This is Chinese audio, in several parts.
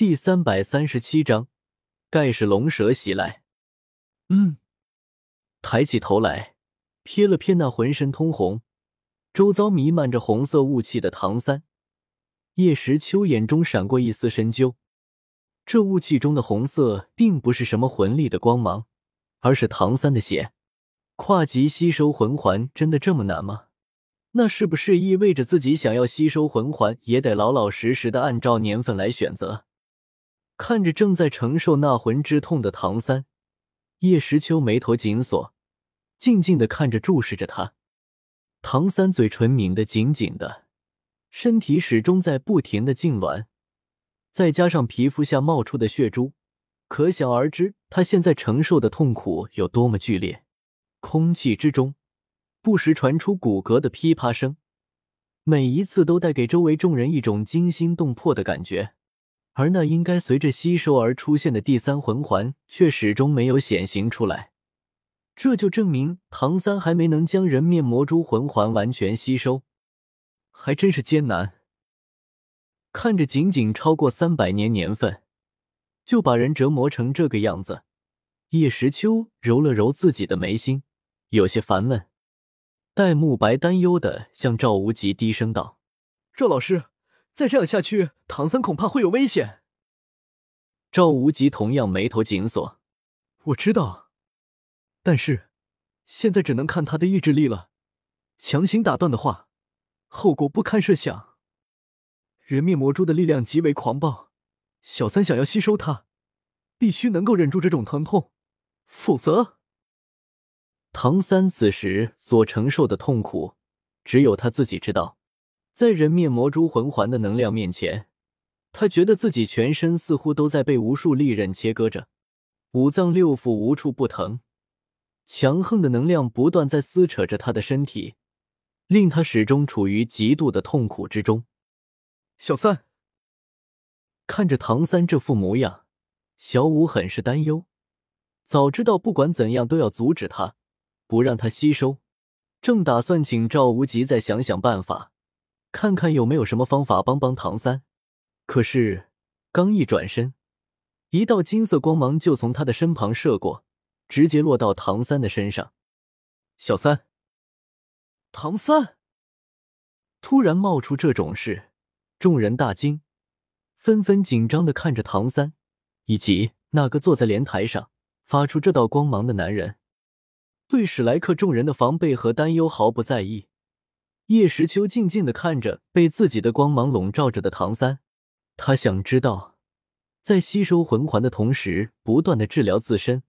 第三百三十七章，盖世龙蛇袭来。嗯，抬起头来，瞥了瞥那浑身通红、周遭弥漫着红色雾气的唐三，叶时秋眼中闪过一丝深究。这雾气中的红色，并不是什么魂力的光芒，而是唐三的血。跨级吸收魂环，真的这么难吗？那是不是意味着自己想要吸收魂环，也得老老实实的按照年份来选择？看着正在承受纳魂之痛的唐三，叶时秋眉头紧锁，静静的看着注视着他。唐三嘴唇抿得紧紧的，身体始终在不停的痉挛，再加上皮肤下冒出的血珠，可想而知他现在承受的痛苦有多么剧烈。空气之中不时传出骨骼的噼啪声，每一次都带给周围众人一种惊心动魄的感觉。而那应该随着吸收而出现的第三魂环，却始终没有显形出来。这就证明唐三还没能将人面魔蛛魂环完全吸收，还真是艰难。看着仅仅超过三百年年份，就把人折磨成这个样子，叶时秋揉了揉自己的眉心，有些烦闷。戴沐白担忧的向赵无极低声道：“赵老师。”再这样下去，唐三恐怕会有危险。赵无极同样眉头紧锁。我知道，但是现在只能看他的意志力了。强行打断的话，后果不堪设想。人面魔蛛的力量极为狂暴，小三想要吸收它，必须能够忍住这种疼痛，否则……唐三此时所承受的痛苦，只有他自己知道。在人面魔蛛魂环的能量面前，他觉得自己全身似乎都在被无数利刃切割着，五脏六腑无处不疼，强横的能量不断在撕扯着他的身体，令他始终处于极度的痛苦之中。小三看着唐三这副模样，小五很是担忧。早知道不管怎样都要阻止他，不让他吸收，正打算请赵无极再想想办法。看看有没有什么方法帮帮唐三，可是刚一转身，一道金色光芒就从他的身旁射过，直接落到唐三的身上。小三，唐三突然冒出这种事，众人大惊，纷纷紧张的看着唐三以及那个坐在莲台上发出这道光芒的男人，对史莱克众人的防备和担忧毫不在意。叶时秋静静的看着被自己的光芒笼罩着的唐三，他想知道，在吸收魂环的同时，不断的治疗自身，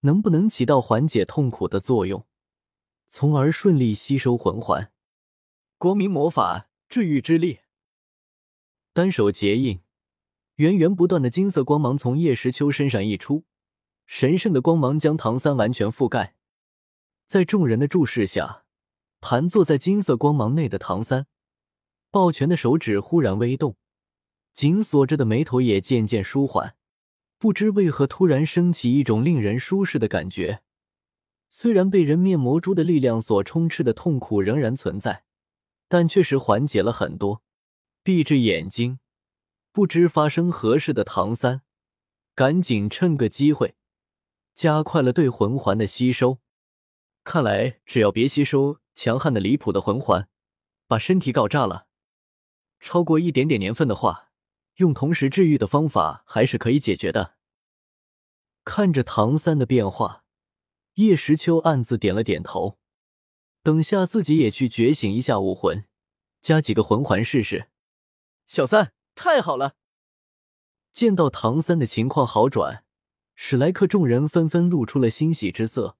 能不能起到缓解痛苦的作用，从而顺利吸收魂环。光明魔法治愈之力，单手结印，源源不断的金色光芒从叶时秋身上溢出，神圣的光芒将唐三完全覆盖，在众人的注视下。盘坐在金色光芒内的唐三，抱拳的手指忽然微动，紧锁着的眉头也渐渐舒缓。不知为何，突然升起一种令人舒适的感觉。虽然被人面魔蛛的力量所充斥的痛苦仍然存在，但确实缓解了很多。闭着眼睛，不知发生何事的唐三，赶紧趁个机会，加快了对魂环的吸收。看来，只要别吸收。强悍的离谱的魂环，把身体搞炸了。超过一点点年份的话，用同时治愈的方法还是可以解决的。看着唐三的变化，叶时秋暗自点了点头。等下自己也去觉醒一下武魂，加几个魂环试试。小三，太好了！见到唐三的情况好转，史莱克众人纷纷露出了欣喜之色。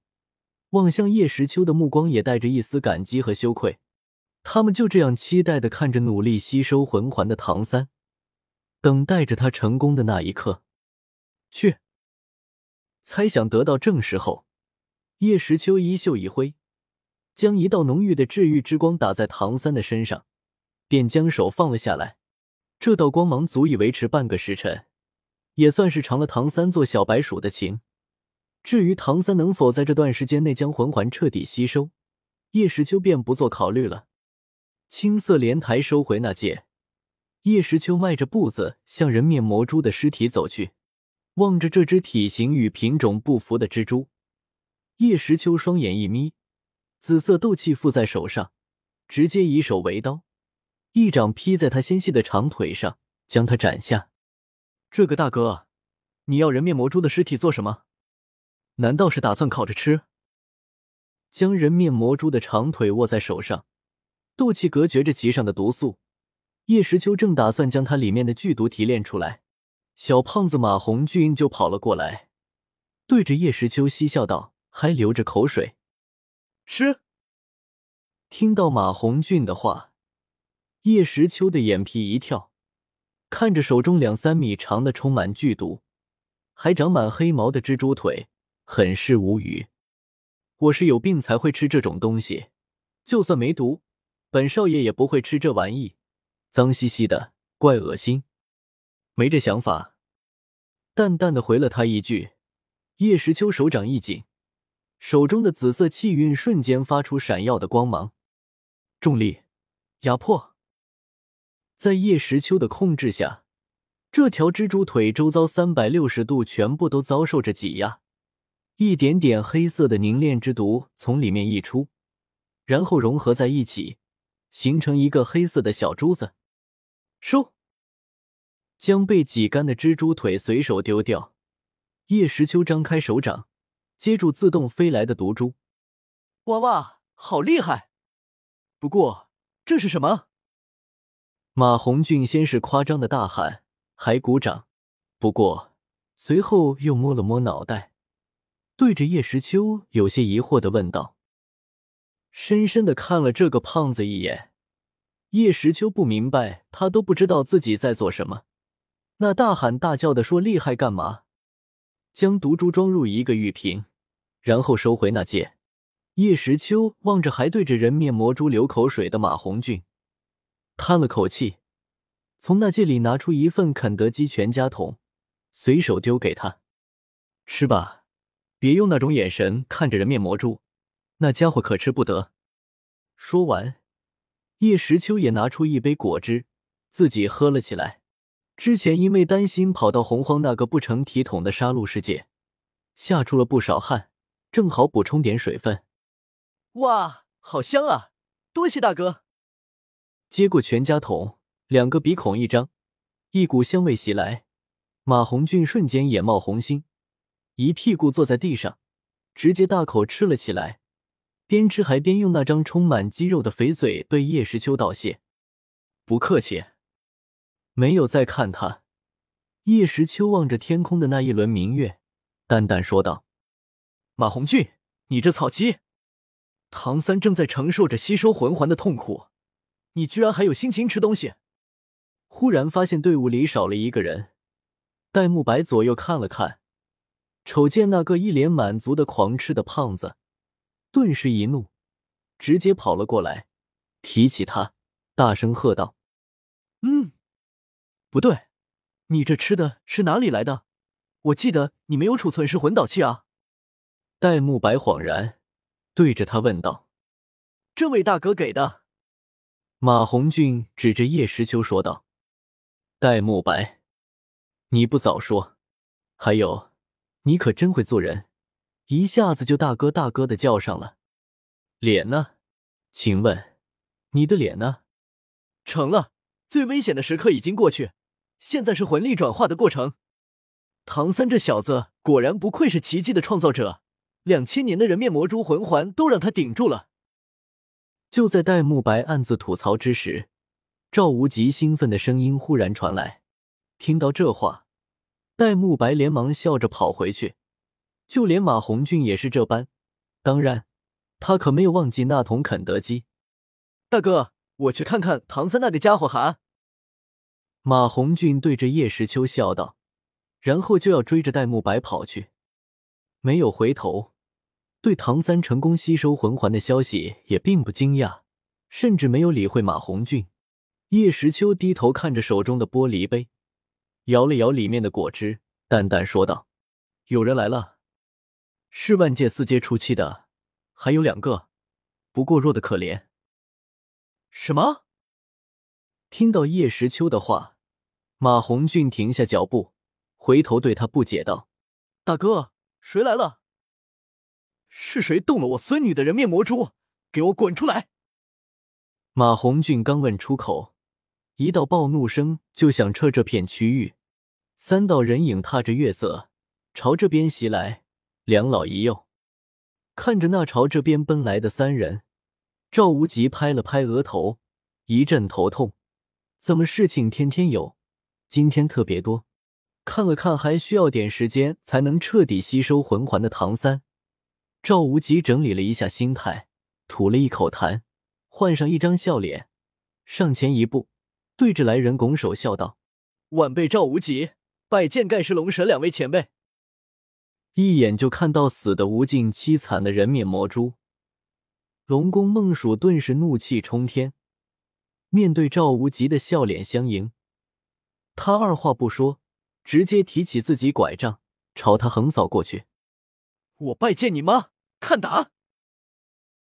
望向叶时秋的目光也带着一丝感激和羞愧，他们就这样期待的看着努力吸收魂环的唐三，等待着他成功的那一刻。去，猜想得到证实后，叶时秋衣袖一挥，将一道浓郁的治愈之光打在唐三的身上，便将手放了下来。这道光芒足以维持半个时辰，也算是偿了唐三做小白鼠的情。至于唐三能否在这段时间内将魂环彻底吸收，叶时秋便不做考虑了。青色莲台收回那戒，叶时秋迈着步子向人面魔蛛的尸体走去，望着这只体型与品种不符的蜘蛛，叶时秋双眼一眯，紫色斗气附在手上，直接以手为刀，一掌劈在他纤细的长腿上，将他斩下。这个大哥，你要人面魔蛛的尸体做什么？难道是打算烤着吃？将人面魔蛛的长腿握在手上，斗气隔绝着其上的毒素。叶时秋正打算将它里面的剧毒提炼出来，小胖子马红俊就跑了过来，对着叶时秋嬉笑道，还流着口水：“吃。”听到马红俊的话，叶时秋的眼皮一跳，看着手中两三米长的、充满剧毒、还长满黑毛的蜘蛛腿，很是无语。我是有病才会吃这种东西，就算没毒，本少爷也不会吃这玩意。脏兮兮的，怪恶心，没这想法。淡淡的回了他一句。叶时秋手掌一紧，手中的紫色气运瞬间发出闪耀的光芒。重力，压迫，在叶时秋的控制下，这条蜘蛛腿周遭三百六十度全部都遭受着挤压，一点点黑色的凝炼之毒从里面溢出，然后融合在一起，形成一个黑色的小珠子。收，将被挤干的蜘蛛腿随手丢掉。叶时秋张开手掌，接住自动飞来的毒珠。哇哇，好厉害！不过这是什么？马红俊先是夸张的大喊，还鼓掌，不过随后又摸了摸脑袋，对着叶时秋有些疑惑的问道，深深的看了这个胖子一眼。叶时秋不明白，他都不知道自己在做什么，那大喊大叫的说厉害干嘛？将毒珠装入一个玉瓶，然后收回那戒。叶时秋望着还对着人面魔蛛流口水的马红俊，叹了口气，从那戒里拿出一份肯德基全家桶，随手丢给他：“吃吧，别用那种眼神看着人面魔蛛，那家伙可吃不得。”说完。叶时秋也拿出一杯果汁，自己喝了起来。之前因为担心跑到洪荒那个不成体统的杀戮世界，吓出了不少汗，正好补充点水分。哇，好香啊！多谢大哥。接过全家桶，两个鼻孔一张，一股香味袭来，马红俊瞬间眼冒红星，一屁股坐在地上，直接大口吃了起来。边吃还边用那张充满肌肉的肥嘴对叶时秋道谢，不客气。没有再看他。叶时秋望着天空的那一轮明月，淡淡说道：“马红俊，你这草鸡，唐三正在承受着吸收魂环的痛苦，你居然还有心情吃东西？”忽然发现队伍里少了一个人，戴沐白左右看了看，瞅见那个一脸满足的狂吃的胖子。顿时一怒，直接跑了过来，提起他，大声喝道：“嗯，不对，你这吃的是哪里来的？我记得你没有储存式魂导器啊！”戴沐白恍然，对着他问道：“这位大哥给的？”马红俊指着叶时秋说道：“戴沐白，你不早说！还有，你可真会做人。”一下子就大哥大哥的叫上了，脸呢？请问你的脸呢？成了，最危险的时刻已经过去，现在是魂力转化的过程。唐三这小子果然不愧是奇迹的创造者，两千年的人面魔蛛魂环都让他顶住了。就在戴沐白暗自吐槽之时，赵无极兴奋的声音忽然传来。听到这话，戴沐白连忙笑着跑回去。就连马红俊也是这般，当然，他可没有忘记那桶肯德基。大哥，我去看看唐三那个家伙喊。马红俊对着叶时秋笑道，然后就要追着戴沐白跑去，没有回头。对唐三成功吸收魂环的消息也并不惊讶，甚至没有理会马红俊。叶时秋低头看着手中的玻璃杯，摇了摇里面的果汁，淡淡说道：“有人来了。”是万界四阶初期的，还有两个，不过弱的可怜。什么？听到叶时秋的话，马红俊停下脚步，回头对他不解道：“大哥，谁来了？是谁动了我孙女的人面魔珠？给我滚出来！”马红俊刚问出口，一道暴怒声就响彻这片区域。三道人影踏着月色朝这边袭来，两老一幼看着那朝这边奔来的三人，赵无极拍了拍额头，一阵头痛。怎么事情天天有，今天特别多？看了看还需要点时间才能彻底吸收魂环的唐三，赵无极整理了一下心态，吐了一口痰，换上一张笑脸，上前一步，对着来人拱手笑道：“晚辈赵无极。”拜见盖世龙蛇两位前辈，一眼就看到死的无尽凄惨的人面魔蛛，龙宫梦鼠顿时怒气冲天。面对赵无极的笑脸相迎，他二话不说，直接提起自己拐杖，朝他横扫过去。我拜见你妈！看打！